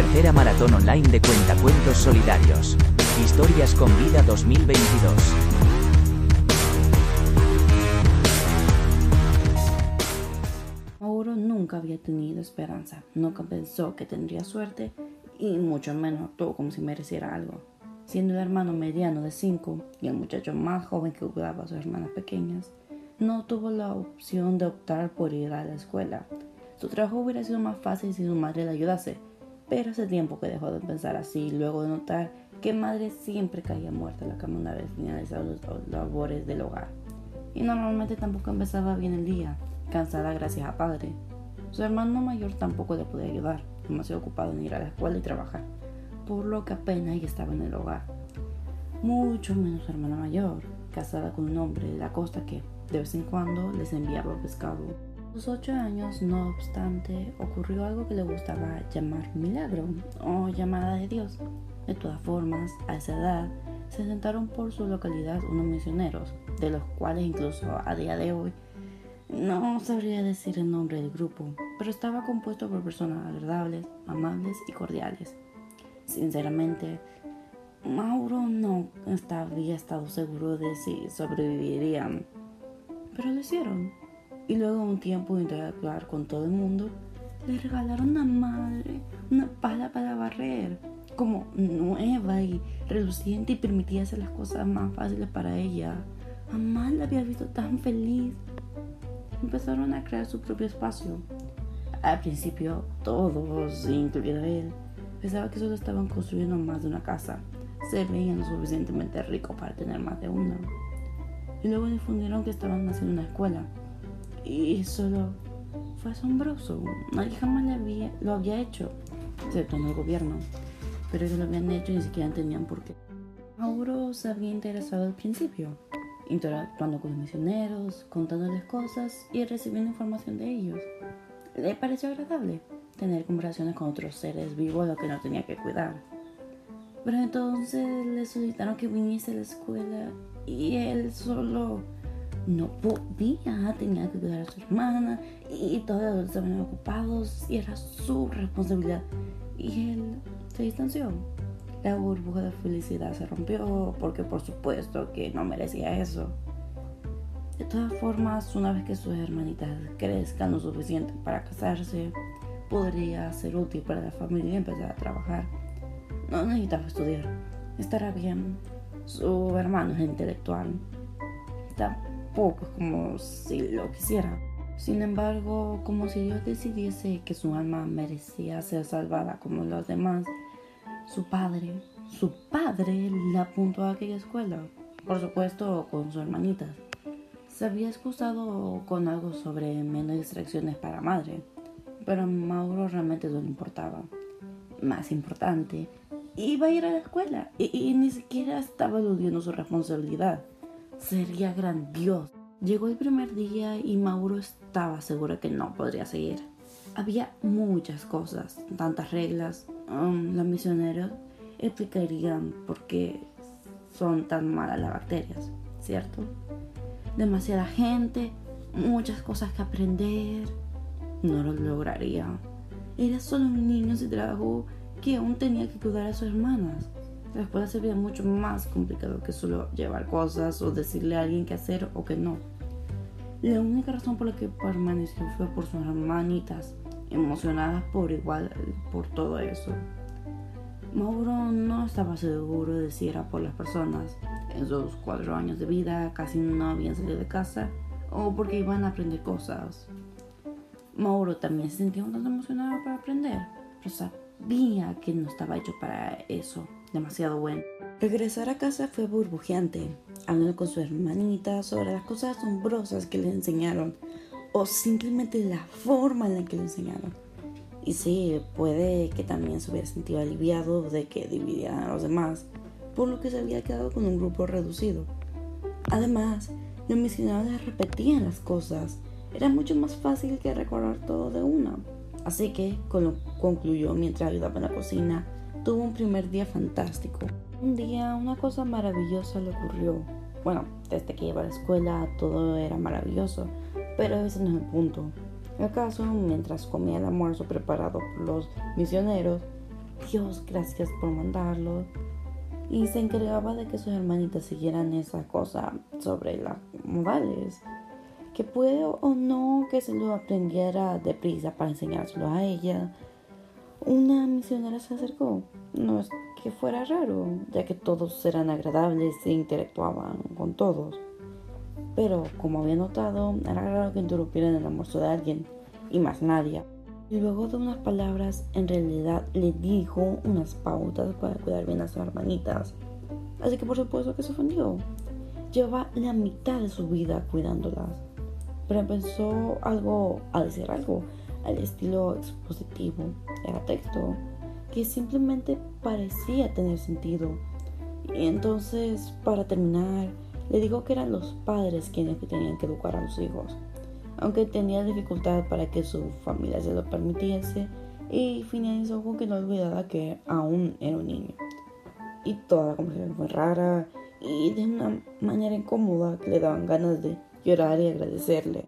Tercera maratón online de cuentacuentos solidarios. Historias con vida 2022. Mauro nunca había tenido esperanza, nunca pensó que tendría suerte y mucho menos actuó como si mereciera algo. Siendo el hermano mediano de cinco y el muchacho más joven que cuidaba a sus hermanas pequeñas, no tuvo la opción de optar por ir a la escuela. Su trabajo hubiera sido más fácil si su madre le ayudase, pero hace tiempo que dejó de pensar así, luego de notar que madre siempre caía muerta en la cama una vez finalizados los labores del hogar. Y normalmente tampoco empezaba bien el día, cansada gracias a padre. Su hermano mayor tampoco le podía ayudar, demasiado ocupado en ir a la escuela y trabajar, por lo que apenas ella estaba en el hogar. Mucho menos su hermana mayor, casada con un hombre de la costa que, de vez en cuando, les enviaba pescado. A los ocho años, no obstante, ocurrió algo que le gustaba llamar milagro o llamada de Dios. De todas formas, a esa edad, se sentaron por su localidad unos misioneros, de los cuales incluso a día de hoy no sabría decir el nombre del grupo, pero estaba compuesto por personas agradables, amables y cordiales. Sinceramente, Mauro no había estado seguro de si sobrevivirían, pero lo hicieron. Y luego un tiempo de interactuar con todo el mundo, le regalaron a madre una pala para barrer, como nueva y reluciente y permitía hacer las cosas más fáciles para ella. Jamás la había visto tan feliz empezaron a crear su propio espacio. Al principio, todos, incluido él, pensaban que solo estaban construyendo más de una casa. Se veían suficientemente ricos para tener más de una. Y luego difundieron que estaban haciendo una escuela. Y solo fue asombroso. Nadie jamás lo había hecho, excepto en el gobierno. Pero ellos lo habían hecho y ni siquiera entendían por qué. Mauro se había interesado al principio interactuando con los misioneros, contándoles cosas y recibiendo información de ellos. Le pareció agradable tener conversaciones con otros seres vivos a los que no tenía que cuidar. Pero entonces le solicitaron que viniese a la escuela y él solo no podía, tenía que cuidar a su hermana y todos estaban ocupados y era su responsabilidad. Y él se distanció. La burbuja de felicidad se rompió porque por supuesto que no merecía eso. De todas formas, una vez que sus hermanitas crezcan lo suficiente para casarse, podría ser útil para la familia y empezar a trabajar. No necesitaba estudiar, estará bien. Su hermano es intelectual. Es como si lo quisiera. Sin embargo, como si Dios decidiese que su alma merecía ser salvada como los demás, su padre, su padre la apuntó a aquella escuela, por supuesto con sus hermanitas. Se había excusado con algo sobre menos distracciones para madre, pero a Mauro realmente no le importaba. Más importante, iba a ir a la escuela y, y ni siquiera estaba eludiendo su responsabilidad. Sería grandioso. Llegó el primer día y Mauro estaba seguro que no podría seguir. Había muchas cosas, tantas reglas, Um, los misioneros explicarían por qué son tan malas las bacterias, ¿cierto? Demasiada gente, muchas cosas que aprender. No lo lograría. Era solo un niño sin trabajo que aún tenía que cuidar a sus hermanas. La escuela se veía mucho más complicado que solo llevar cosas o decirle a alguien qué hacer o que no. La única razón por la que permaneció fue por sus hermanitas emocionadas por igual por todo eso. Mauro no estaba seguro de si era por las personas. En sus cuatro años de vida casi no habían salido de casa o porque iban a aprender cosas. Mauro también se sentía un tanto emocionado para aprender, pero sabía que no estaba hecho para eso, demasiado bueno. Regresar a casa fue burbujeante, hablando con su hermanita sobre las cosas asombrosas que le enseñaron o simplemente la forma en la que le enseñaron. Y sí, puede que también se hubiera sentido aliviado de que dividieran a los demás, por lo que se había quedado con un grupo reducido. Además, los misioneros repetían las cosas. Era mucho más fácil que recordar todo de una. Así que concluyó mientras ayudaba en la cocina. Tuvo un primer día fantástico. Un día una cosa maravillosa le ocurrió. Bueno, desde que iba a la escuela todo era maravilloso pero ese no es el punto. ¿Acaso, mientras comía el almuerzo preparado por los misioneros, Dios, gracias por mandarlo. Y se encargaba de que sus hermanitas siguieran esa cosa sobre las modales. Que puede o no que se lo aprendiera deprisa para enseñárselo a ella. Una misionera se acercó. No es que fuera raro, ya que todos eran agradables e interactuaban con todos. Pero, como había notado, era raro que interrumpieran el almuerzo de alguien, y más nadie. Y luego de unas palabras, en realidad le dijo unas pautas para cuidar bien a sus hermanitas. Así que por supuesto que se ofendió. Llevaba la mitad de su vida cuidándolas. Pero empezó algo a decir algo al estilo expositivo. Era texto que simplemente parecía tener sentido. Y entonces, para terminar, le dijo que eran los padres quienes tenían que educar a los hijos aunque tenía dificultad para que su familia se lo permitiese, y finalizó con que no olvidara que aún era un niño. Y toda la conversación fue rara y de una manera incómoda que le daban ganas de llorar y agradecerle.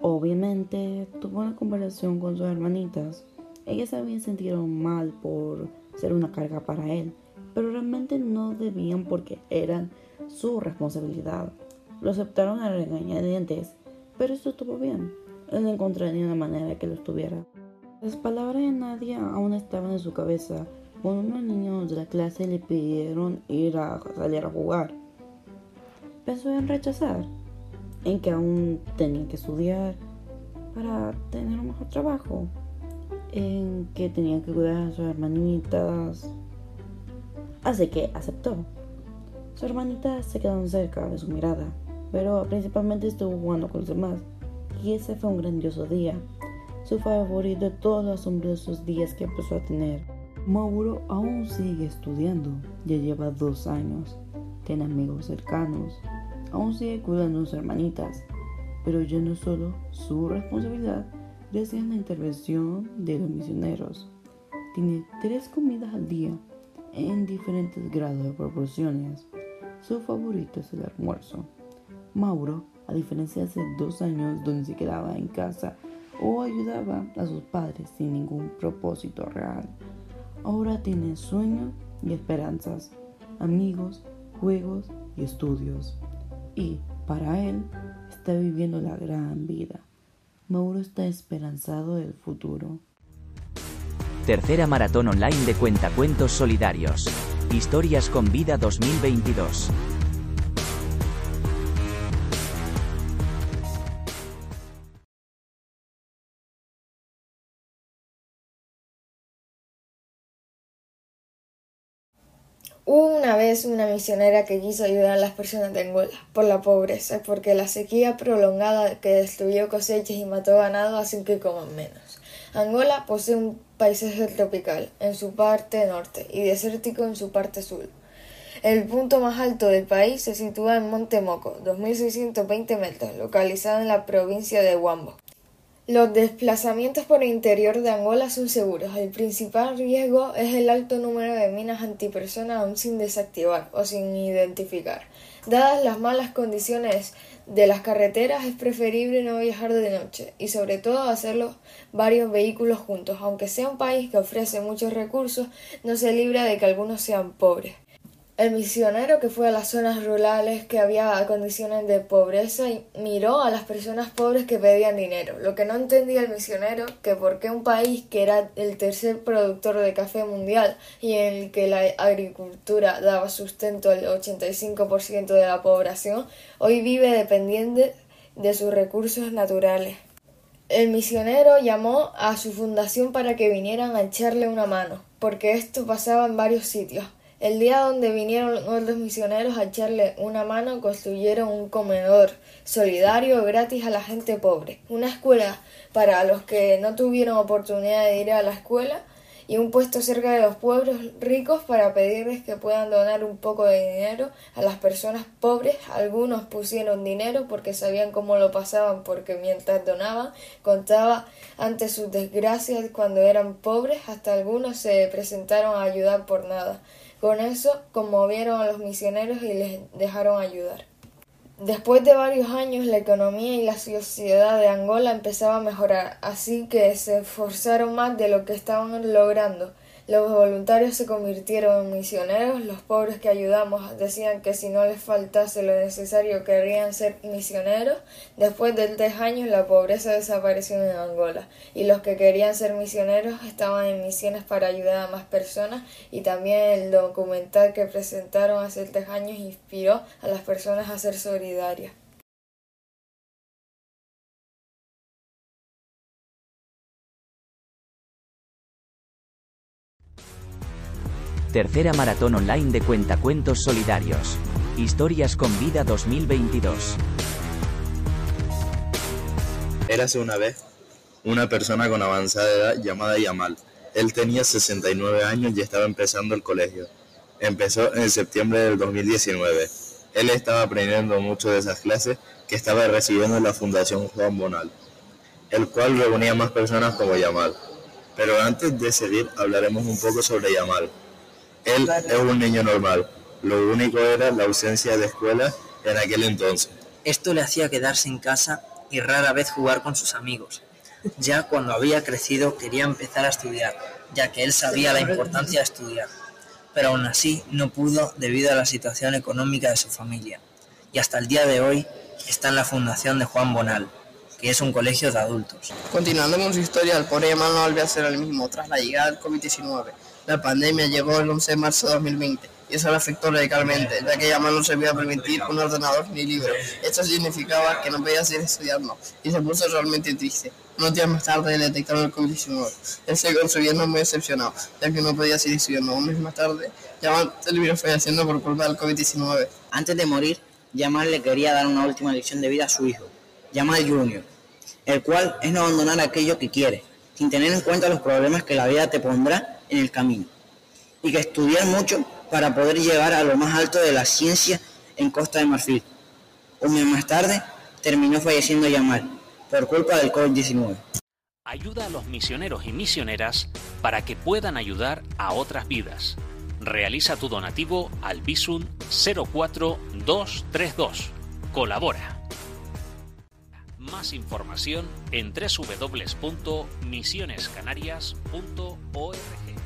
Obviamente tuvo una conversación con sus hermanitas. Ellas se habían sentido mal por ser una carga para él, pero realmente no debían porque eran su responsabilidad. Lo aceptaron a regañadientes pero eso estuvo bien. Él no encontraría una manera que lo estuviera. Las palabras de Nadia aún estaban en su cabeza cuando unos niños de la clase le pidieron ir a salir a jugar. Pensó en rechazar, en que aún tenía que estudiar para tener un mejor trabajo, en que tenía que cuidar a sus hermanitas. Así que aceptó. Sus hermanitas se quedaron cerca de su mirada pero principalmente estuvo jugando con los demás. Y ese fue un grandioso día, su favorito de todos los asombrosos días que empezó a tener. Mauro aún sigue estudiando, ya lleva dos años, tiene amigos cercanos, aún sigue cuidando a sus hermanitas, pero ya no es solo su responsabilidad gracias a la intervención de los misioneros. Tiene tres comidas al día en diferentes grados de proporciones. Su favorito es el almuerzo. Mauro, a diferencia de hace dos años donde se quedaba en casa o ayudaba a sus padres sin ningún propósito real, ahora tiene sueños y esperanzas, amigos, juegos y estudios. Y para él está viviendo la gran vida. Mauro está esperanzado del futuro. Tercera maratón online de cuentacuentos solidarios. Historias con vida 2022. Una vez una misionera que quiso ayudar a las personas de Angola por la pobreza, porque la sequía prolongada que destruyó cosechas y mató ganado hacen que coman menos. Angola posee un paisaje tropical en su parte norte y desértico en su parte sur. El punto más alto del país se sitúa en Monte Moco, 2.620 metros, localizado en la provincia de Huambo. Los desplazamientos por el interior de Angola son seguros. El principal riesgo es el alto número de minas antipersona aún sin desactivar o sin identificar. Dadas las malas condiciones de las carreteras, es preferible no viajar de noche y sobre todo hacerlo varios vehículos juntos. Aunque sea un país que ofrece muchos recursos, no se libra de que algunos sean pobres. El misionero que fue a las zonas rurales que había condiciones de pobreza y miró a las personas pobres que pedían dinero. Lo que no entendía el misionero que por qué un país que era el tercer productor de café mundial y en el que la agricultura daba sustento al 85% de la población, hoy vive dependiente de sus recursos naturales. El misionero llamó a su fundación para que vinieran a echarle una mano, porque esto pasaba en varios sitios. El día donde vinieron otros misioneros a echarle una mano, construyeron un comedor solidario gratis a la gente pobre, una escuela para los que no tuvieron oportunidad de ir a la escuela y un puesto cerca de los pueblos ricos para pedirles que puedan donar un poco de dinero a las personas pobres. Algunos pusieron dinero porque sabían cómo lo pasaban porque mientras donaban contaba ante sus desgracias cuando eran pobres, hasta algunos se presentaron a ayudar por nada. Con eso conmovieron a los misioneros y les dejaron ayudar. Después de varios años la economía y la sociedad de Angola empezaba a mejorar, así que se esforzaron más de lo que estaban logrando. Los voluntarios se convirtieron en misioneros, los pobres que ayudamos decían que si no les faltase lo necesario querrían ser misioneros. Después de tres años la pobreza desapareció en Angola y los que querían ser misioneros estaban en misiones para ayudar a más personas y también el documental que presentaron hace tres años inspiró a las personas a ser solidarias. Tercera maratón online de cuentacuentos solidarios. Historias con vida 2022. Érase una vez una persona con avanzada edad llamada Yamal. Él tenía 69 años y estaba empezando el colegio. Empezó en septiembre del 2019. Él estaba aprendiendo mucho de esas clases que estaba recibiendo en la Fundación Juan Bonal, el cual reunía más personas como Yamal. Pero antes de seguir hablaremos un poco sobre Yamal. Él es un niño normal. Lo único era la ausencia de escuela en aquel entonces. Esto le hacía quedarse en casa y rara vez jugar con sus amigos. Ya cuando había crecido quería empezar a estudiar, ya que él sabía la importancia de estudiar. Pero aún así no pudo debido a la situación económica de su familia. Y hasta el día de hoy está en la fundación de Juan Bonal, que es un colegio de adultos. Continuando con su historia, el pobre Yamal no volvió a ser el mismo tras la llegada del COVID-19. La pandemia llegó el 11 de marzo de 2020 y eso le afectó radicalmente, ya que Yamal no se podía permitir un ordenador ni libro. Esto significaba que no podía seguir estudiando y se puso realmente triste. Unos días más tarde le detectaron el COVID-19. Él se subiendo muy decepcionado, ya que no podía seguir estudiando. Un mes más tarde, Yamal terminó falleciendo por culpa del COVID-19. Antes de morir, Yamal le quería dar una última lección de vida a su hijo, Yamal Jr., el cual es no abandonar aquello que quiere, sin tener en cuenta los problemas que la vida te pondrá en el camino y que estudiar mucho para poder llegar a lo más alto de la ciencia en Costa de Marfil. Un mes más tarde terminó falleciendo Yamal por culpa del COVID-19. Ayuda a los misioneros y misioneras para que puedan ayudar a otras vidas. Realiza tu donativo al Bisun 04232. Colabora. Más información en www.misionescanarias.org.